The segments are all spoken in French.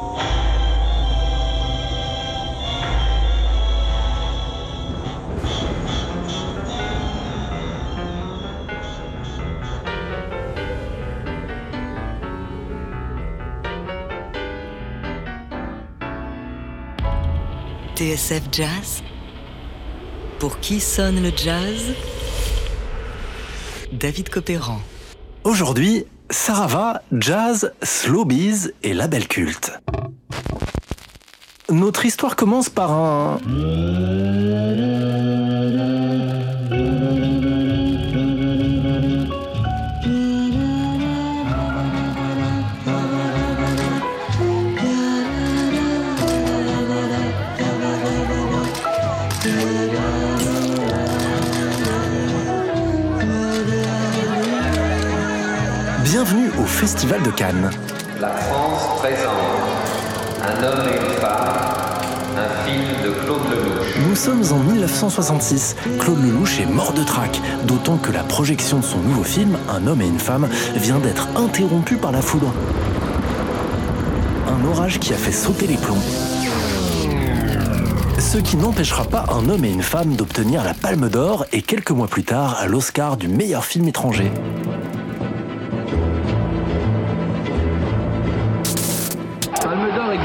TSF Jazz Pour qui sonne le jazz? David Copéran. Aujourd'hui, Sarava, jazz, slowbiz et label culte. Notre histoire commence par un... Bienvenue au Festival de Cannes. La France présente Un homme et une femme, Nous sommes en 1966. Claude Lelouch est mort de trac, d'autant que la projection de son nouveau film, Un homme et une femme, vient d'être interrompue par la foudre. Un orage qui a fait sauter les plombs. Ce qui n'empêchera pas un homme et une femme d'obtenir la Palme d'Or et quelques mois plus tard l'Oscar du meilleur film étranger.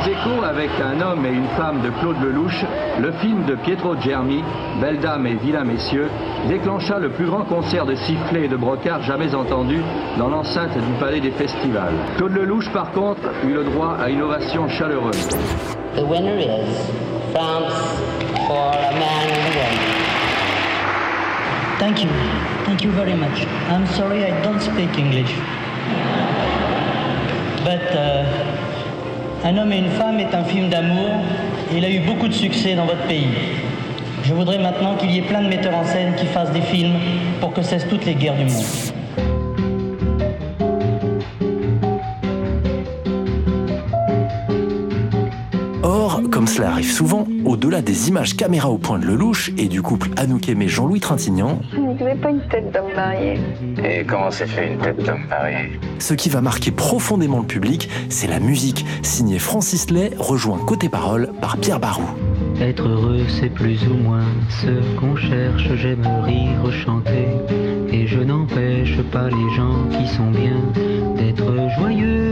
Aequo avec Un homme et une femme de Claude Lelouch, le film de Pietro Germi, Belle dame et vilain messieurs, déclencha le plus grand concert de sifflets et de brocards jamais entendu dans l'enceinte du Palais des Festivals. Claude Lelouch, par contre, eut le droit à une ovation chaleureuse. The winner is France for a man and a woman. Thank you. Thank you very much. I'm sorry I don't speak English. But uh, Un homme et une femme est un film d'amour et il a eu beaucoup de succès dans votre pays. Je voudrais maintenant qu'il y ait plein de metteurs en scène qui fassent des films pour que cessent toutes les guerres du monde. Or, comme cela arrive souvent, au-delà des images caméra au point de Lelouch et du couple Anouk Aimé Jean-Louis Trintignant, Vous n'avez pas une tête d'homme marié. Et comment s'est fait une tête d'homme marié ce qui va marquer profondément le public, c'est la musique, signée Francis Lay, rejoint côté parole par Pierre Barou. Être heureux, c'est plus ou moins ce qu'on cherche. J'aime rire, chanter, et je n'empêche pas les gens qui sont bien d'être joyeux.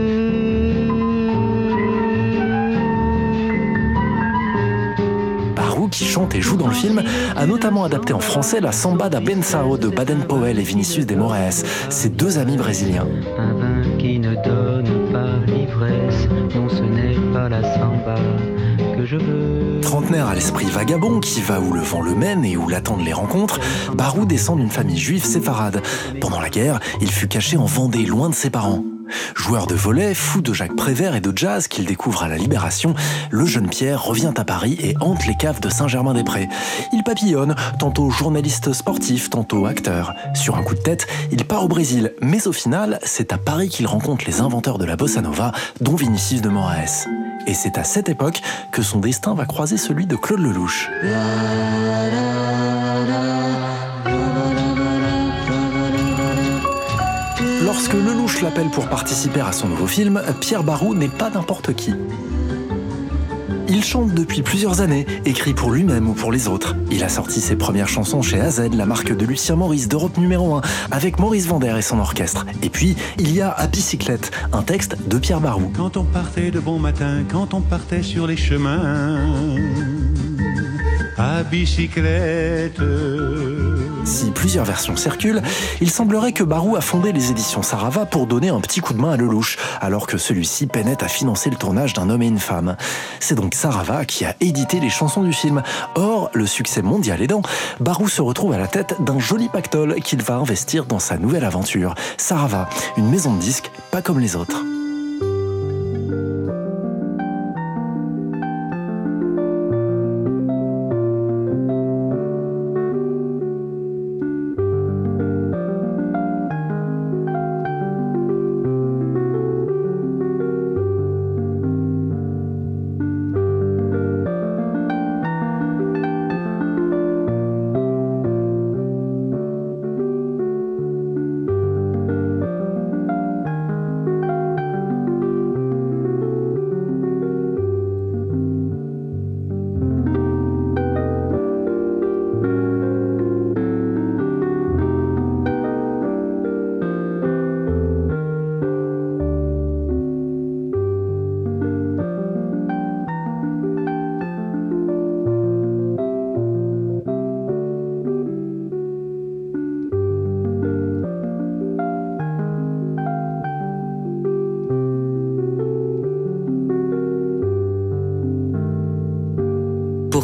Chante et joue dans le film, a notamment adapté en français la samba da Bensao de Baden-Powell et Vinicius de Moraes, ses deux amis brésiliens. Un vin qui ne donne pas l'ivresse, non, ce n'est pas la samba que je veux. Trentenaire à l'esprit vagabond qui va où le vent le mène et où l'attendent les rencontres, Barou descend d'une famille juive séfarade. Pendant la guerre, il fut caché en Vendée, loin de ses parents. Joueur de volet, fou de Jacques Prévert et de jazz qu'il découvre à la Libération, le jeune Pierre revient à Paris et hante les caves de Saint-Germain-des-Prés. Il papillonne, tantôt journaliste sportif, tantôt acteur. Sur un coup de tête, il part au Brésil, mais au final, c'est à Paris qu'il rencontre les inventeurs de la bossa nova, dont Vinicius de Moraes. Et c'est à cette époque que son destin va croiser celui de Claude Lelouch. Lorsque Lelouch l'appelle pour participer à son nouveau film, Pierre Barou n'est pas n'importe qui. Il chante depuis plusieurs années, écrit pour lui-même ou pour les autres. Il a sorti ses premières chansons chez AZ, la marque de Lucien Maurice d'Europe numéro 1, avec Maurice Vander et son orchestre. Et puis, il y a À bicyclette, un texte de Pierre Barou. Quand on partait de bon matin, quand on partait sur les chemins, à bicyclette. Si plusieurs versions circulent, il semblerait que Barou a fondé les éditions Sarava pour donner un petit coup de main à Lelouch, alors que celui-ci peinait à financer le tournage d'un homme et une femme. C'est donc Sarava qui a édité les chansons du film. Or, le succès mondial aidant, Barou se retrouve à la tête d'un joli pactole qu'il va investir dans sa nouvelle aventure. Sarava, une maison de disques pas comme les autres.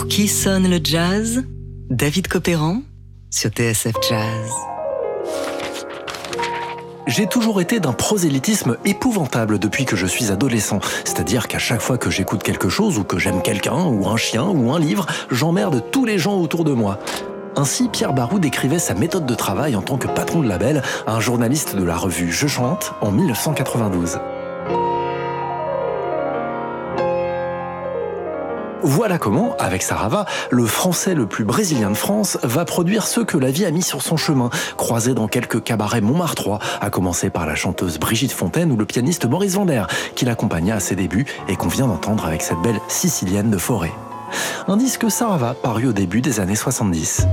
Pour qui sonne le jazz? David Copéran sur TSF Jazz. J'ai toujours été d'un prosélytisme épouvantable depuis que je suis adolescent. C'est-à-dire qu'à chaque fois que j'écoute quelque chose ou que j'aime quelqu'un ou un chien ou un livre, j'emmerde tous les gens autour de moi. Ainsi, Pierre Barou décrivait sa méthode de travail en tant que patron de label à un journaliste de la revue Je Chante en 1992. Voilà comment, avec Sarava, le français le plus brésilien de France va produire ce que la vie a mis sur son chemin, croisé dans quelques cabarets Montmartrois, à commencer par la chanteuse Brigitte Fontaine ou le pianiste Maurice Vander, qui l'accompagna à ses débuts et qu'on vient d'entendre avec cette belle sicilienne de forêt. Un disque Sarava paru au début des années 70.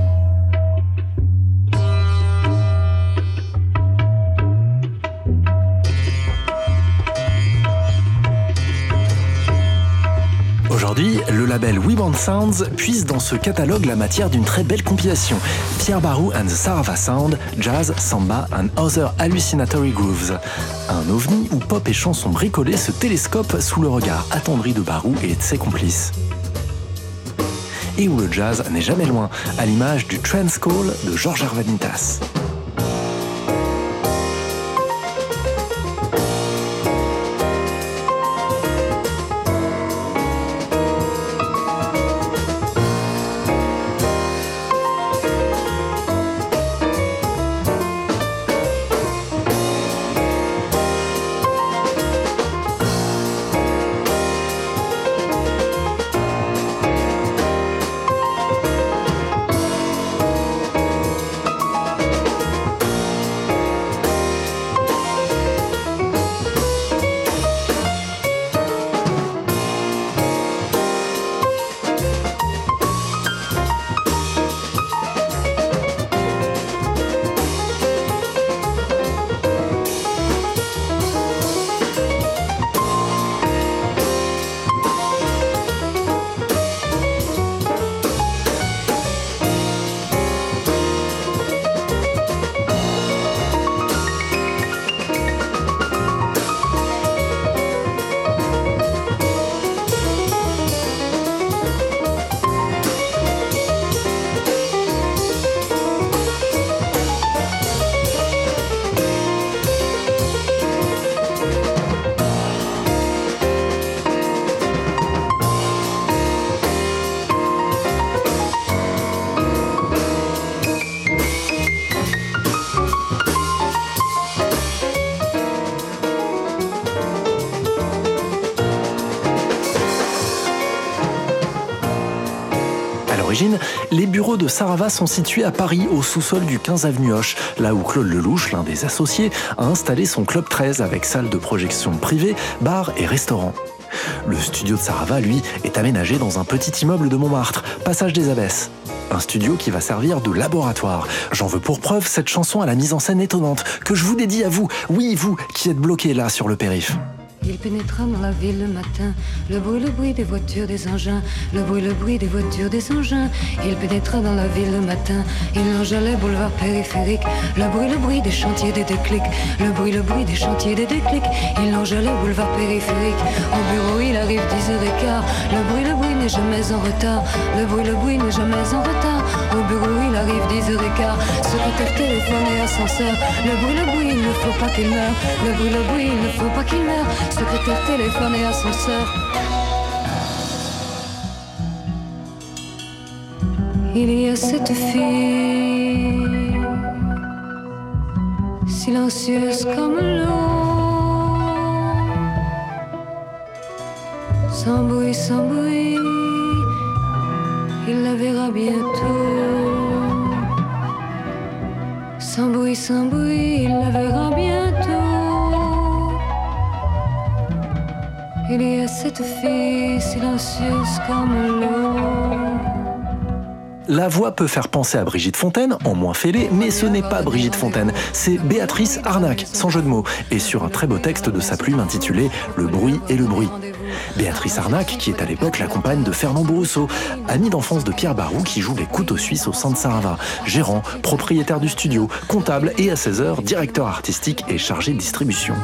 Aujourd'hui, le label We Want Sounds puise dans ce catalogue la matière d'une très belle compilation. Pierre Barou and the Sarava Sound, Jazz, Samba and Other Hallucinatory Grooves. Un ovni où pop et chansons bricolées se télescopent sous le regard attendri de Barou et de ses complices. Et où le jazz n'est jamais loin, à l'image du Trance Call de Georges Arvanitas. Les bureaux de Sarava sont situés à Paris, au sous-sol du 15 avenue Hoche, là où Claude Lelouch, l'un des associés, a installé son club 13 avec salle de projection privée, bar et restaurant. Le studio de Sarava, lui, est aménagé dans un petit immeuble de Montmartre, passage des Abbesses. Un studio qui va servir de laboratoire. J'en veux pour preuve cette chanson à la mise en scène étonnante que je vous dédie à vous, oui vous, qui êtes bloqués là sur le périph'. Il pénétra dans la ville le matin, le bruit, le bruit des voitures, des engins, le bruit, le bruit des voitures, des engins. Il pénétra dans la ville le matin, il enjalait boulevard périphérique, le bruit, le bruit des chantiers, des déclics, le bruit, le bruit des chantiers, des déclics. Il enjalait boulevard périphérique, au bureau il arrive 10h15, le bruit, le bruit n'est jamais en retard, le bruit, le bruit n'est jamais en retard, au bureau il arrive 10h15, secrétaire téléphone et ascenseur, le bruit, le bruit, il ne faut pas qu'il meure, le bruit, le bruit, il ne faut pas qu'il meure. Secrétaire téléphone et ascenseur. Il y a cette fille, silencieuse comme l'eau, sans bruit, sans bruit, il la verra bientôt. La voix peut faire penser à Brigitte Fontaine, en moins fêlée, mais ce n'est pas Brigitte Fontaine, c'est Béatrice Arnac, sans jeu de mots, et sur un très beau texte de sa plume intitulé Le bruit et le bruit. Béatrice Arnac, qui est à l'époque la compagne de Fernand Brousseau, amie d'enfance de Pierre Barou qui joue les couteaux suisses au sein de Sarava, gérant, propriétaire du studio, comptable et à 16 heures directeur artistique et chargé de distribution.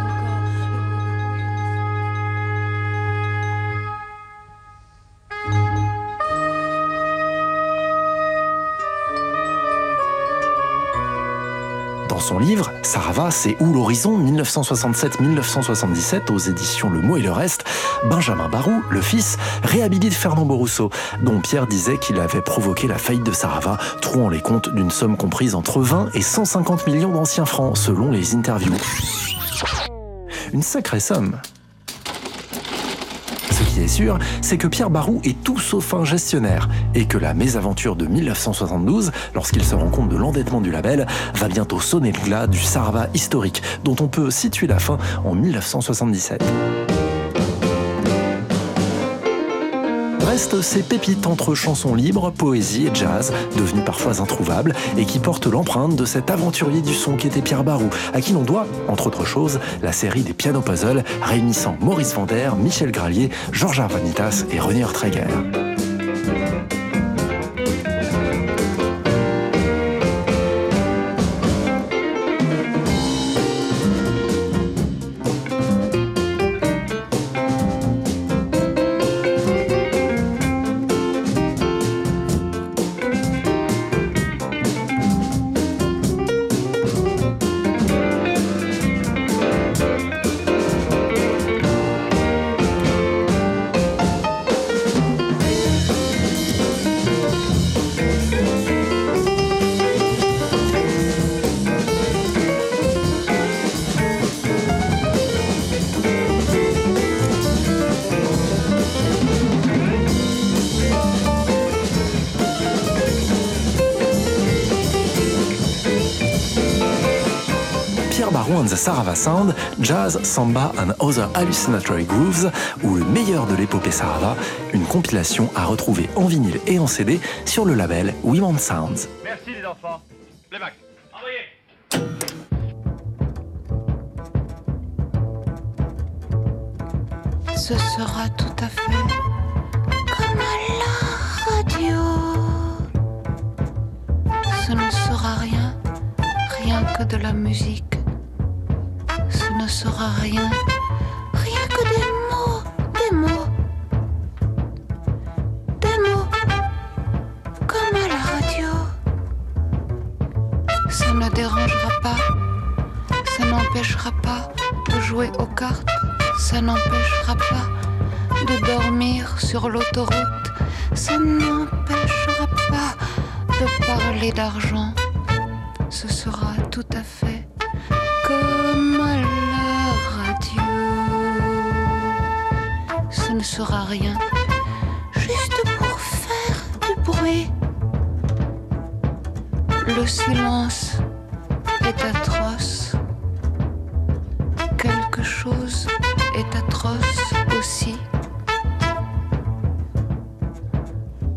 Son livre, Sarava, c'est où l'horizon 1967-1977 aux éditions Le Mot et le Reste, Benjamin Barou, le fils, réhabilite Fernand Borousseau, dont Pierre disait qu'il avait provoqué la faillite de Sarava, trouant les comptes d'une somme comprise entre 20 et 150 millions d'anciens francs, selon les interviews. Une sacrée somme. Qui est sûr, c'est que Pierre Barou est tout sauf un gestionnaire et que la mésaventure de 1972, lorsqu'il se rend compte de l'endettement du label, va bientôt sonner le glas du Sarava historique, dont on peut situer la fin en 1977. Restent ces pépites entre chansons libres, poésie et jazz, devenues parfois introuvables, et qui portent l'empreinte de cet aventurier du son qui était Pierre Barou, à qui l'on doit, entre autres choses, la série des piano puzzles réunissant Maurice Vander, Michel Gralier, Georges Arvanitas et René Ortreger. Barou and the Sarava Sound, Jazz, Samba and Other Hallucinatory Grooves, ou le meilleur de l'épopée Sarava, une compilation à retrouver en vinyle et en CD sur le label We Want Sounds. Merci les enfants. Les bacs. Envoyez Ce sera tout à fait comme à la radio. Ce ne sera rien, rien que de la musique. Ne sera rien, rien que des mots, des mots. Des mots, comme à la radio. Ça ne dérangera pas, ça n'empêchera pas de jouer aux cartes, ça n'empêchera pas de dormir sur l'autoroute, ça n'empêchera pas de parler d'argent. Ce sera tout à fait sera rien, juste pour faire du bruit. Le silence est atroce. Quelque chose est atroce aussi.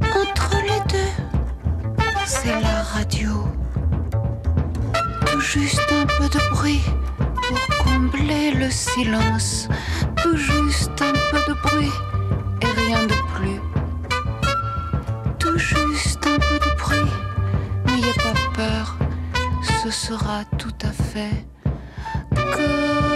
Entre les deux, c'est la radio. Tout juste un peu de bruit pour combler le silence. Ce sera tout à fait comme